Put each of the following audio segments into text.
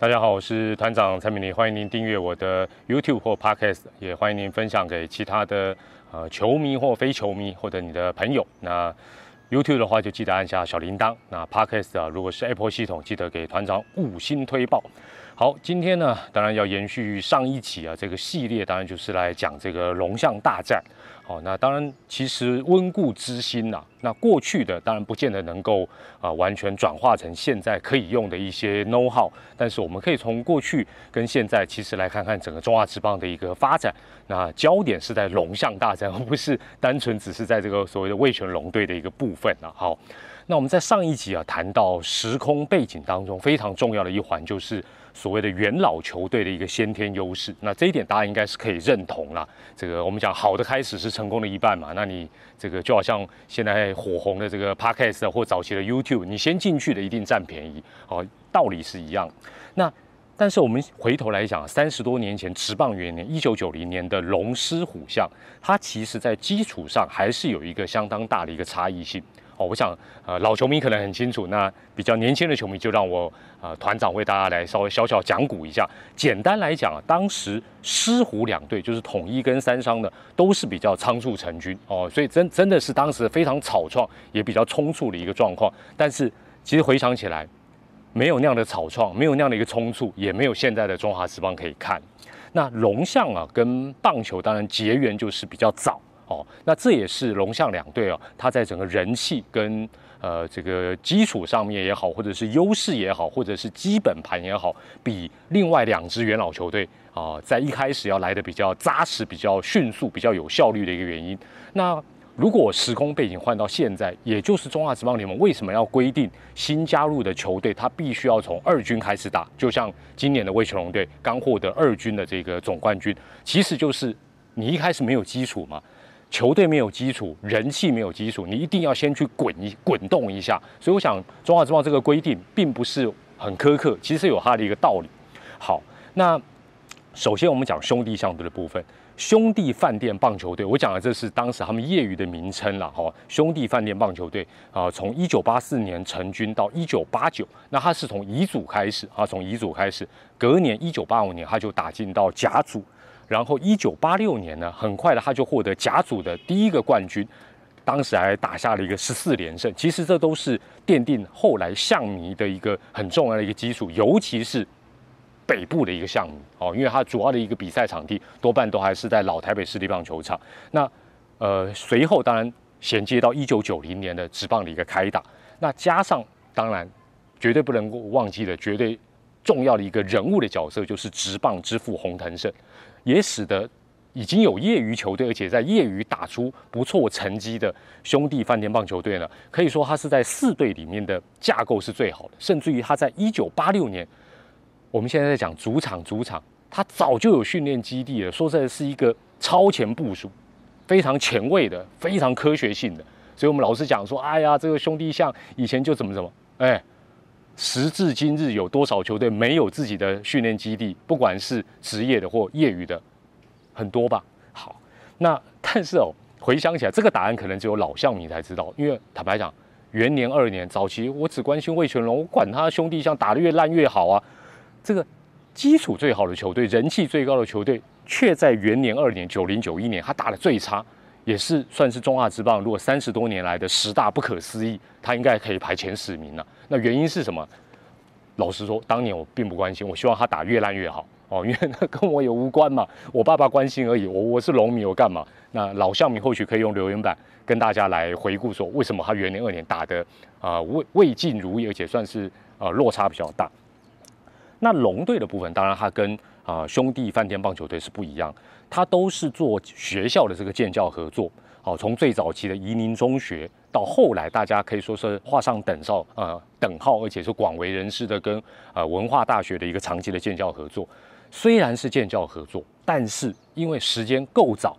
大家好，我是团长蔡明礼，欢迎您订阅我的 YouTube 或 Podcast，也欢迎您分享给其他的呃球迷或非球迷或者你的朋友。那 YouTube 的话就记得按下小铃铛，那 Podcast 啊，如果是 Apple 系统，记得给团长五星推报。好，今天呢，当然要延续上一集啊，这个系列当然就是来讲这个龙象大战。哦，那当然，其实温故知新呐。那过去的当然不见得能够啊完全转化成现在可以用的一些 know how，但是我们可以从过去跟现在其实来看看整个中华职棒的一个发展。那焦点是在龙象大战，而不是单纯只是在这个所谓的味全龙队的一个部分啊。好，那我们在上一集啊谈到时空背景当中非常重要的一环就是。所谓的元老球队的一个先天优势，那这一点大家应该是可以认同啦。这个我们讲好的开始是成功的一半嘛。那你这个就好像现在火红的这个 Podcast 或早期的 YouTube，你先进去的一定占便宜，哦，道理是一样。那但是我们回头来讲，三十多年前，持棒元年一九九零年的龙狮虎象，它其实在基础上还是有一个相当大的一个差异性。哦，我想，呃，老球迷可能很清楚，那比较年轻的球迷就让我，呃，团长为大家来稍微小小讲古一下。简单来讲啊，当时狮虎两队就是统一跟三商的，都是比较仓促成军哦，所以真真的是当时非常草创，也比较冲促的一个状况。但是其实回想起来，没有那样的草创，没有那样的一个冲促，也没有现在的中华职棒可以看。那龙象啊，跟棒球当然结缘就是比较早。哦，那这也是龙象两队哦，它在整个人气跟呃这个基础上面也好，或者是优势也好，或者是基本盘也好，比另外两支元老球队啊，在一开始要来的比较扎实、比较迅速、比较有效率的一个原因。那如果时空背景换到现在，也就是中华职棒联盟为什么要规定新加入的球队，他必须要从二军开始打？就像今年的魏球龙队刚获得二军的这个总冠军，其实就是你一开始没有基础嘛。球队没有基础，人气没有基础，你一定要先去滚一滚动一下。所以我想，中华之棒这个规定并不是很苛刻，其实有它的一个道理。好，那首先我们讲兄弟象队的部分，兄弟饭店棒球队，我讲的这是当时他们业余的名称了哈。兄弟饭店棒球队啊，从一九八四年成军到一九八九，那他是从乙组开始啊，从乙组开始，隔年一九八五年他就打进到甲组。然后一九八六年呢，很快的他就获得甲组的第一个冠军，当时还打下了一个十四连胜。其实这都是奠定后来象迷的一个很重要的一个基础，尤其是北部的一个项目哦，因为它主要的一个比赛场地多半都还是在老台北市立棒球场。那呃，随后当然衔接到一九九零年的职棒的一个开打，那加上当然绝对不能够忘记的绝对重要的一个人物的角色，就是直棒之父洪腾胜。也使得已经有业余球队，而且在业余打出不错成绩的兄弟饭店棒球队呢，可以说他是在四队里面的架构是最好的。甚至于他在一九八六年，我们现在在讲主场，主场他早就有训练基地了。说实在，是一个超前部署，非常前卫的，非常科学性的。所以我们老是讲说，哎呀，这个兄弟像以前就怎么怎么，哎。时至今日，有多少球队没有自己的训练基地？不管是职业的或业余的，很多吧。好，那但是哦，回想起来，这个答案可能只有老象迷才知道。因为坦白讲，元年二年早期，我只关心魏全龙，我管他兄弟像打得越烂越好啊。这个基础最好的球队，人气最高的球队，却在元年二年九零九一年，他打的最差。也是算是中华职棒，如果三十多年来的十大不可思议，他应该可以排前十名了。那原因是什么？老实说，当年我并不关心，我希望他打越烂越好哦，因为那跟我也无关嘛。我爸爸关心而已，我我是龙迷，我干嘛？那老象迷或许可以用留言板跟大家来回顾说，为什么他元年二年打的啊未未尽如意，而且算是呃落差比较大。那龙队的部分，当然他跟啊兄弟饭店棒球队是不一样。他都是做学校的这个建教合作，好，从最早期的宜宁中学，到后来大家可以说是画上等号，呃，等号，而且是广为人知的跟呃文化大学的一个长期的建教合作。虽然是建教合作，但是因为时间够早，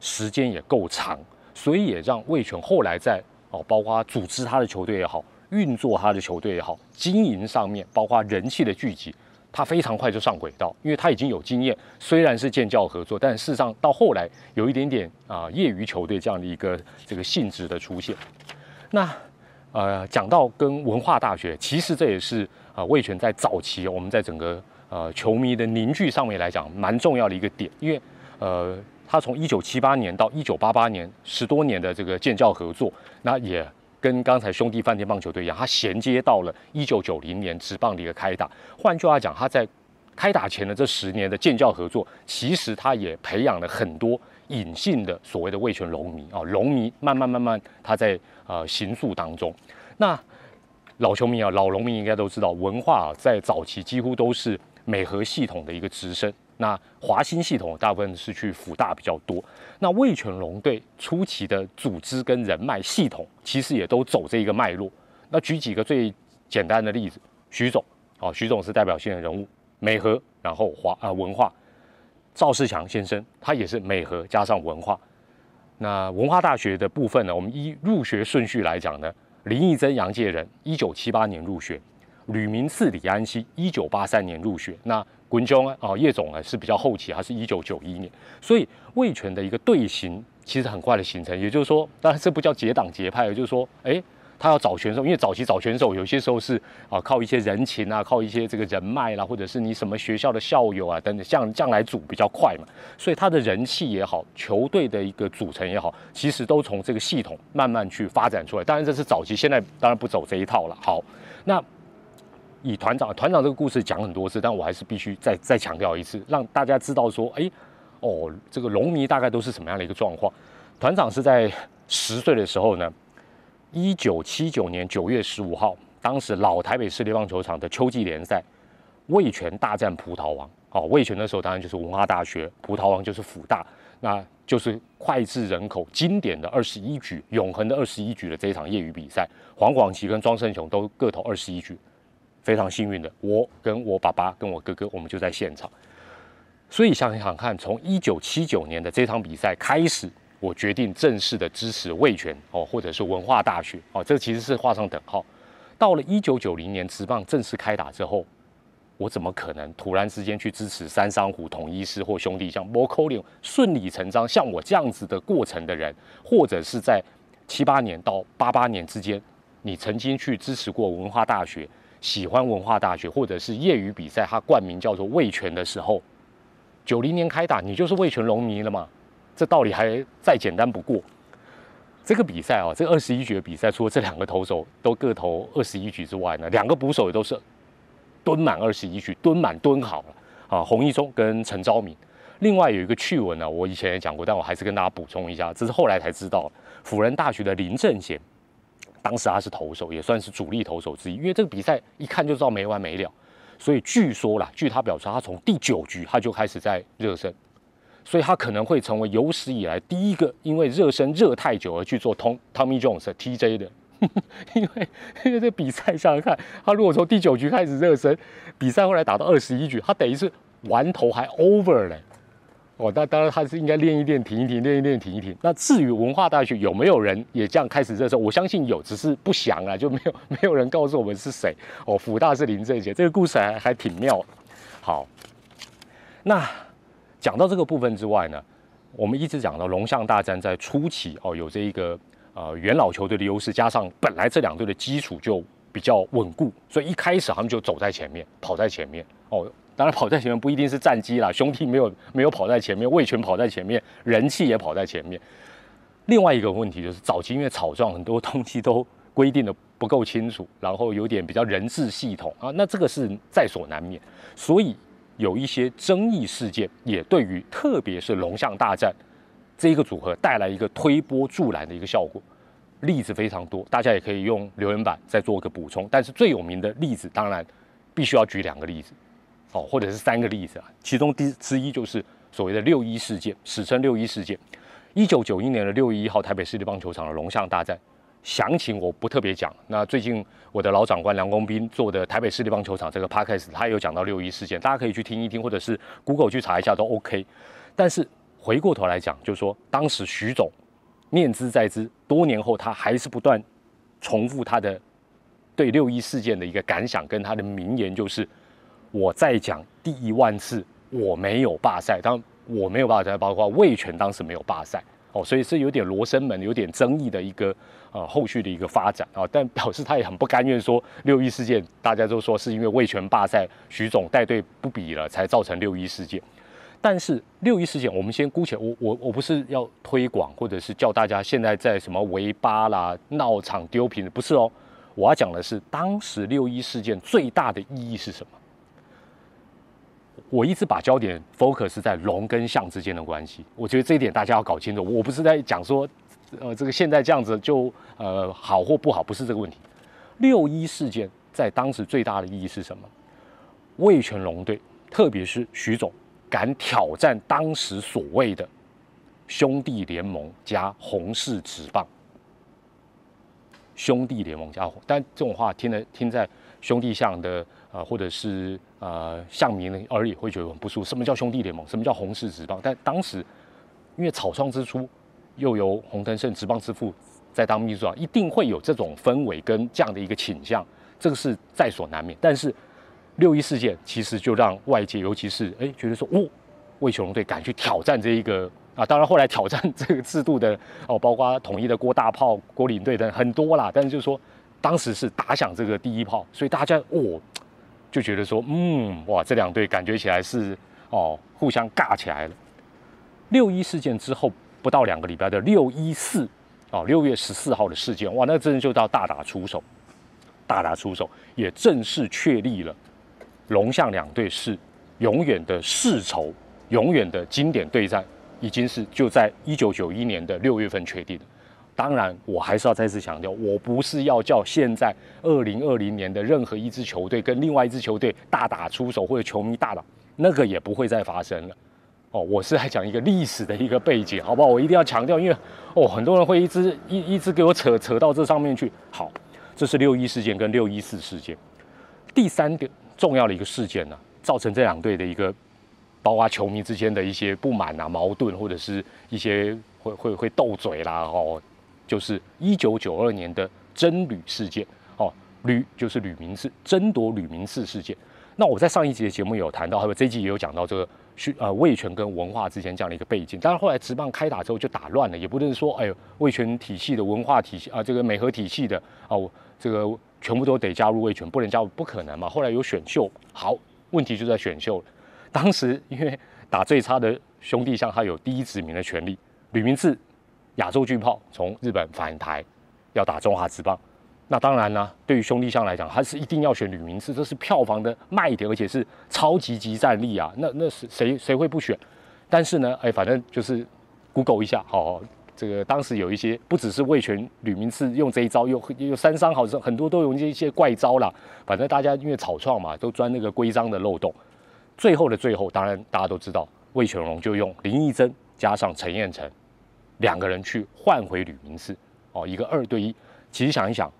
时间也够长，所以也让魏权后来在哦，包括组织他的球队也好，运作他的球队也好，经营上面，包括人气的聚集。他非常快就上轨道，因为他已经有经验。虽然是建教合作，但事实上到后来有一点点啊业余球队这样的一个这个性质的出现。那呃讲到跟文化大学，其实这也是啊魏权在早期我们在整个呃球迷的凝聚上面来讲蛮重要的一个点，因为呃他从一九七八年到一九八八年十多年的这个建教合作，那也跟刚才兄弟饭店棒球队一样，他衔接到了一九九零年职棒的一个开打。换句话讲，他在开打前的这十年的建教合作，其实他也培养了很多隐性的所谓的味全龙迷啊，龙迷慢慢慢慢他在呃行塑当中。那老球迷啊，老农民应该都知道，文化在早期几乎都是美和系统的一个直升。那华新系统大部分是去辅大比较多。那魏全龙队初期的组织跟人脉系统，其实也都走这一个脉络。那举几个最简单的例子，徐总哦，徐总是代表性的人物。美和，然后华啊文化，赵世强先生他也是美和加上文化。那文化大学的部分呢，我们依入学顺序来讲呢，林义珍杨介仁一九七八年入学，吕明次李安熙一九八三年入学。那滚中啊叶总啊是比较后期，他是一九九一年。所以魏权的一个队形其实很快的形成，也就是说，当然这不叫结党结派，也就是说，哎。他要找选手，因为早期找选手有些时候是啊靠一些人情啊，靠一些这个人脉啦，或者是你什么学校的校友啊等等，像这样来组比较快嘛。所以他的人气也好，球队的一个组成也好，其实都从这个系统慢慢去发展出来。当然这是早期，现在当然不走这一套了。好，那以团长团长这个故事讲很多次，但我还是必须再再强调一次，让大家知道说，哎，哦，这个龙迷大概都是什么样的一个状况。团长是在十岁的时候呢。一九七九年九月十五号，当时老台北市立棒球场的秋季联赛，味全大战葡萄王。哦，味全的时候当然就是文化大学，葡萄王就是辅大，那就是脍炙人口、经典的二十一局、永恒的二十一局的这一场业余比赛。黄广琪跟庄胜雄都各投二十一局，非常幸运的，我跟我爸爸跟我哥哥，我们就在现场。所以想想看，从一九七九年的这场比赛开始。我决定正式的支持味全哦，或者是文化大学哦，这其实是画上等号。到了一九九零年职棒正式开打之后，我怎么可能突然之间去支持三商虎、统一师或兄弟像 m o c o l i 顺理成章，像我这样子的过程的人，或者是在七八年到八八年之间，你曾经去支持过文化大学，喜欢文化大学，或者是业余比赛它冠名叫做味全的时候，九零年开打，你就是味全龙迷了嘛？这道理还再简单不过。这个比赛啊，这二十一局的比赛，除了这两个投手都各投二十一局之外呢，两个捕手也都是蹲满二十一局，蹲满蹲好了啊。洪一中跟陈昭明。另外有一个趣闻呢，我以前也讲过，但我还是跟大家补充一下，这是后来才知道。辅仁大学的林正贤，当时他是投手，也算是主力投手之一。因为这个比赛一看就知道没完没了，所以据说啦，据他表示，他从第九局他就开始在热身。所以他可能会成为有史以来第一个因为热身热太久而去做 Tom Tommy Jones TJ 的，因为因为这比赛想想看，他如果从第九局开始热身，比赛后来打到二十一局，他等于是完头还 over 嘞。哦，那当然他是应该练一练停一停，练一练停一停。那至于文化大学有没有人也这样开始热身，我相信有，只是不详啊，就没有 没有人告诉我们是谁。哦，福大是林正杰，这个故事还还挺妙。好，那。讲到这个部分之外呢，我们一直讲到龙象大战在初期哦，有这一个呃元老球队的优势，加上本来这两队的基础就比较稳固，所以一开始他们就走在前面，跑在前面哦。当然跑在前面不一定是战机啦，兄弟没有没有跑在前面，魏全跑在前面，人气也跑在前面。另外一个问题就是早期因为草状很多东西都规定的不够清楚，然后有点比较人治系统啊，那这个是在所难免，所以。有一些争议事件，也对于特别是龙象大战这一个组合带来一个推波助澜的一个效果，例子非常多，大家也可以用留言板再做一个补充。但是最有名的例子，当然必须要举两个例子，哦，或者是三个例子啊。其中第之一就是所谓的六一事件，史称六一事件，一九九一年的六月一号台北市立棒球场的龙象大战。详情我不特别讲。那最近我的老长官梁公斌做的台北市立棒球场这个 podcast，他有讲到六一事件，大家可以去听一听，或者是 Google 去查一下都 OK。但是回过头来讲，就是说当时徐总念兹在兹，多年后他还是不断重复他的对六一事件的一个感想，跟他的名言就是：我再讲第一万次，我没有罢赛。当我没有罢赛，包括魏权当时没有罢赛。哦，所以是有点罗生门、有点争议的一个呃后续的一个发展啊。但表示他也很不甘愿说六一事件，大家都说是因为魏权罢赛，徐总带队不比了，才造成六一事件。但是六一事件，我们先姑且，我我我不是要推广，或者是叫大家现在在什么围八啦、闹场丢瓶，不是哦。我要讲的是，当时六一事件最大的意义是什么？我一直把焦点 focus 在龙跟象之间的关系，我觉得这一点大家要搞清楚。我不是在讲说，呃，这个现在这样子就呃好或不好，不是这个问题。六一事件在当时最大的意义是什么？魏全龙队，特别是徐总。敢挑战当时所谓的兄弟联盟加红氏直棒，兄弟联盟加，但这种话听了听在兄弟象的呃或者是呃象迷的耳里会觉得很不舒服。什么叫兄弟联盟？什么叫红氏直棒？但当时因为草创之初，又由洪腾胜直棒之父在当秘书长，一定会有这种氛围跟这样的一个倾向，这个是在所难免。但是。六一事件其实就让外界，尤其是哎，觉得说，哦，魏球龙队敢去挑战这一个啊，当然后来挑战这个制度的哦，包括统一的郭大炮、郭领队等很多啦。但是就是说，当时是打响这个第一炮，所以大家哦就觉得说，嗯，哇，这两队感觉起来是哦互相尬起来了。六一事件之后不到两个礼拜的六一四哦，六月十四号的事件，哇，那真的就到大打出手，大打出手，也正式确立了。龙象两队是永远的世仇，永远的经典对战，已经是就在一九九一年的六月份确定的。当然，我还是要再次强调，我不是要叫现在二零二零年的任何一支球队跟另外一支球队大打出手，或者球迷大打，那个也不会再发生了。哦，我是来讲一个历史的一个背景，好不好？我一定要强调，因为哦，很多人会一直一一直给我扯扯到这上面去。好，这是六一事件跟六一四事件。第三点。重要的一个事件呢，造成这两队的一个，包括球迷之间的一些不满啊、矛盾，或者是一些会会会斗嘴啦，哦，就是一九九二年的争吕事件，哦，吕就是吕明志争夺吕明志事件。那我在上一集的节目有谈到，还有这一集也有讲到这个，是呃魏权跟文化之间这样的一个背景。但是后来职棒开打之后就打乱了，也不能说哎呦魏权体系的文化体系啊，这个美和体系的哦，这个。全部都得加入卫权，不能加入不可能嘛。后来有选秀，好，问题就在选秀。当时因为打最差的兄弟像，他有第一指名的权利。吕明志，亚洲巨炮从日本返台，要打中华职棒。那当然呢，对于兄弟象来讲，他是一定要选吕明志，这是票房的卖点，而且是超级级战力啊。那那是谁谁会不选？但是呢，哎，反正就是 Google 一下，好。这个当时有一些不只是魏权吕明次用这一招，又又三商好像很多都用这些怪招啦。反正大家因为草创嘛，都钻那个规章的漏洞。最后的最后，当然大家都知道，魏全龙就用林义珍加上陈彦成两个人去换回吕明次，哦，一个二对一。其实想一想，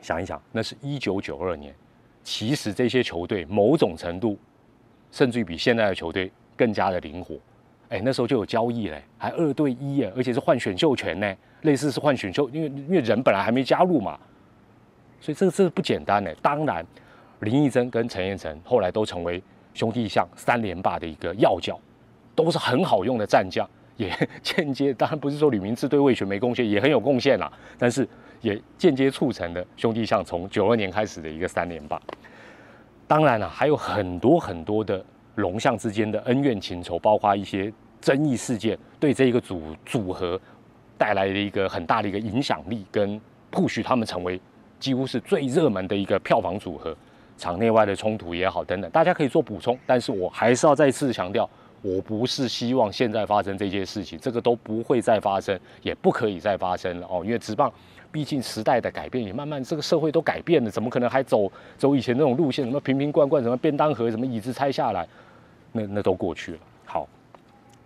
想一想，那是一九九二年，其实这些球队某种程度，甚至于比现在的球队更加的灵活。哎，那时候就有交易嘞，还二对一耶，而且是换选秀权呢，类似是换选秀，因为因为人本来还没加入嘛，所以这个这不简单呢。当然，林义珍跟陈彦成后来都成为兄弟象三连霸的一个要角，都是很好用的战将，也 间接当然不是说吕明志对魏权没贡献，也很有贡献啦，但是也间接促成了兄弟象从九二年开始的一个三连霸。当然了，还有很多很多的。龙象之间的恩怨情仇，包括一些争议事件，对这一个组组合带来的一个很大的一个影响力，跟不许他们成为几乎是最热门的一个票房组合，场内外的冲突也好等等，大家可以做补充。但是我还是要再次强调，我不是希望现在发生这些事情，这个都不会再发生，也不可以再发生了哦。因为直棒毕竟时代的改变，也慢慢这个社会都改变了，怎么可能还走走以前那种路线？什么瓶瓶罐罐，什么便当盒，什么椅子拆下来？那那都过去了。好，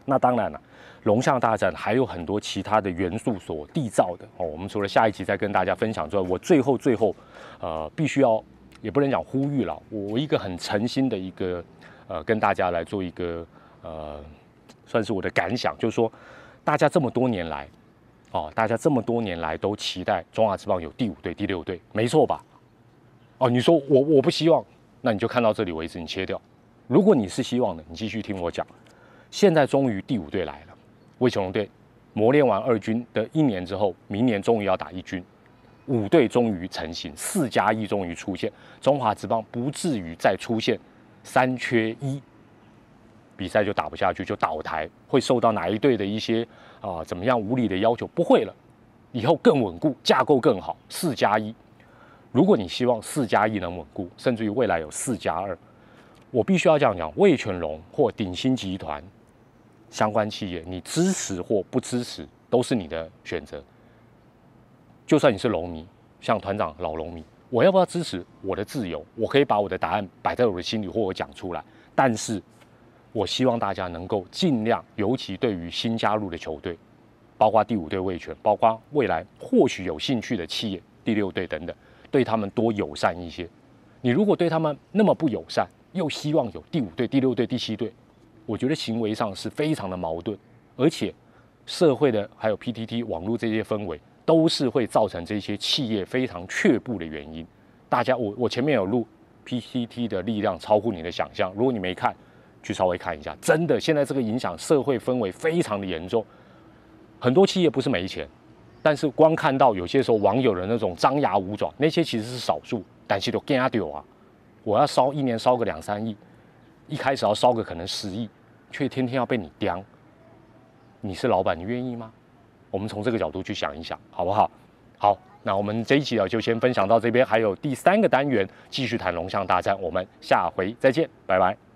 那当然了，龙象大战还有很多其他的元素所缔造的哦。我们除了下一集再跟大家分享之外，我最后最后，呃，必须要也不能讲呼吁了，我一个很诚心的一个呃，跟大家来做一个呃，算是我的感想，就是说，大家这么多年来，哦，大家这么多年来都期待中华之棒有第五队、第六队，没错吧？哦，你说我我不希望，那你就看到这里为止，你切掉。如果你是希望的，你继续听我讲。现在终于第五队来了，魏雄龙队磨练完二军的一年之后，明年终于要打一军，五队终于成型，四加一终于出现，中华之棒不至于再出现三缺一，比赛就打不下去就倒台，会受到哪一队的一些啊怎么样无理的要求？不会了，以后更稳固，架构更好，四加一。如果你希望四加一能稳固，甚至于未来有四加二，我必须要这样讲：魏全龙或鼎新集团相关企业，你支持或不支持都是你的选择。就算你是龙迷，像团长老龙迷，我要不要支持？我的自由，我可以把我的答案摆在我的心里，或我讲出来。但是，我希望大家能够尽量，尤其对于新加入的球队，包括第五队魏全，包括未来或许有兴趣的企业第六队等等。对他们多友善一些。你如果对他们那么不友善，又希望有第五队、第六队、第七队，我觉得行为上是非常的矛盾。而且，社会的还有 PTT 网络这些氛围，都是会造成这些企业非常却步的原因。大家，我我前面有录 PTT 的力量超乎你的想象。如果你没看，去稍微看一下。真的，现在这个影响社会氛围非常的严重。很多企业不是没钱。但是光看到有些时候网友的那种张牙舞爪，那些其实是少数，但是都惊掉啊！我要烧一年烧个两三亿，一开始要烧个可能十亿，却天天要被你刁。你是老板，你愿意吗？我们从这个角度去想一想，好不好？好，那我们这一期啊就先分享到这边，还有第三个单元继续谈龙象大战，我们下回再见，拜拜。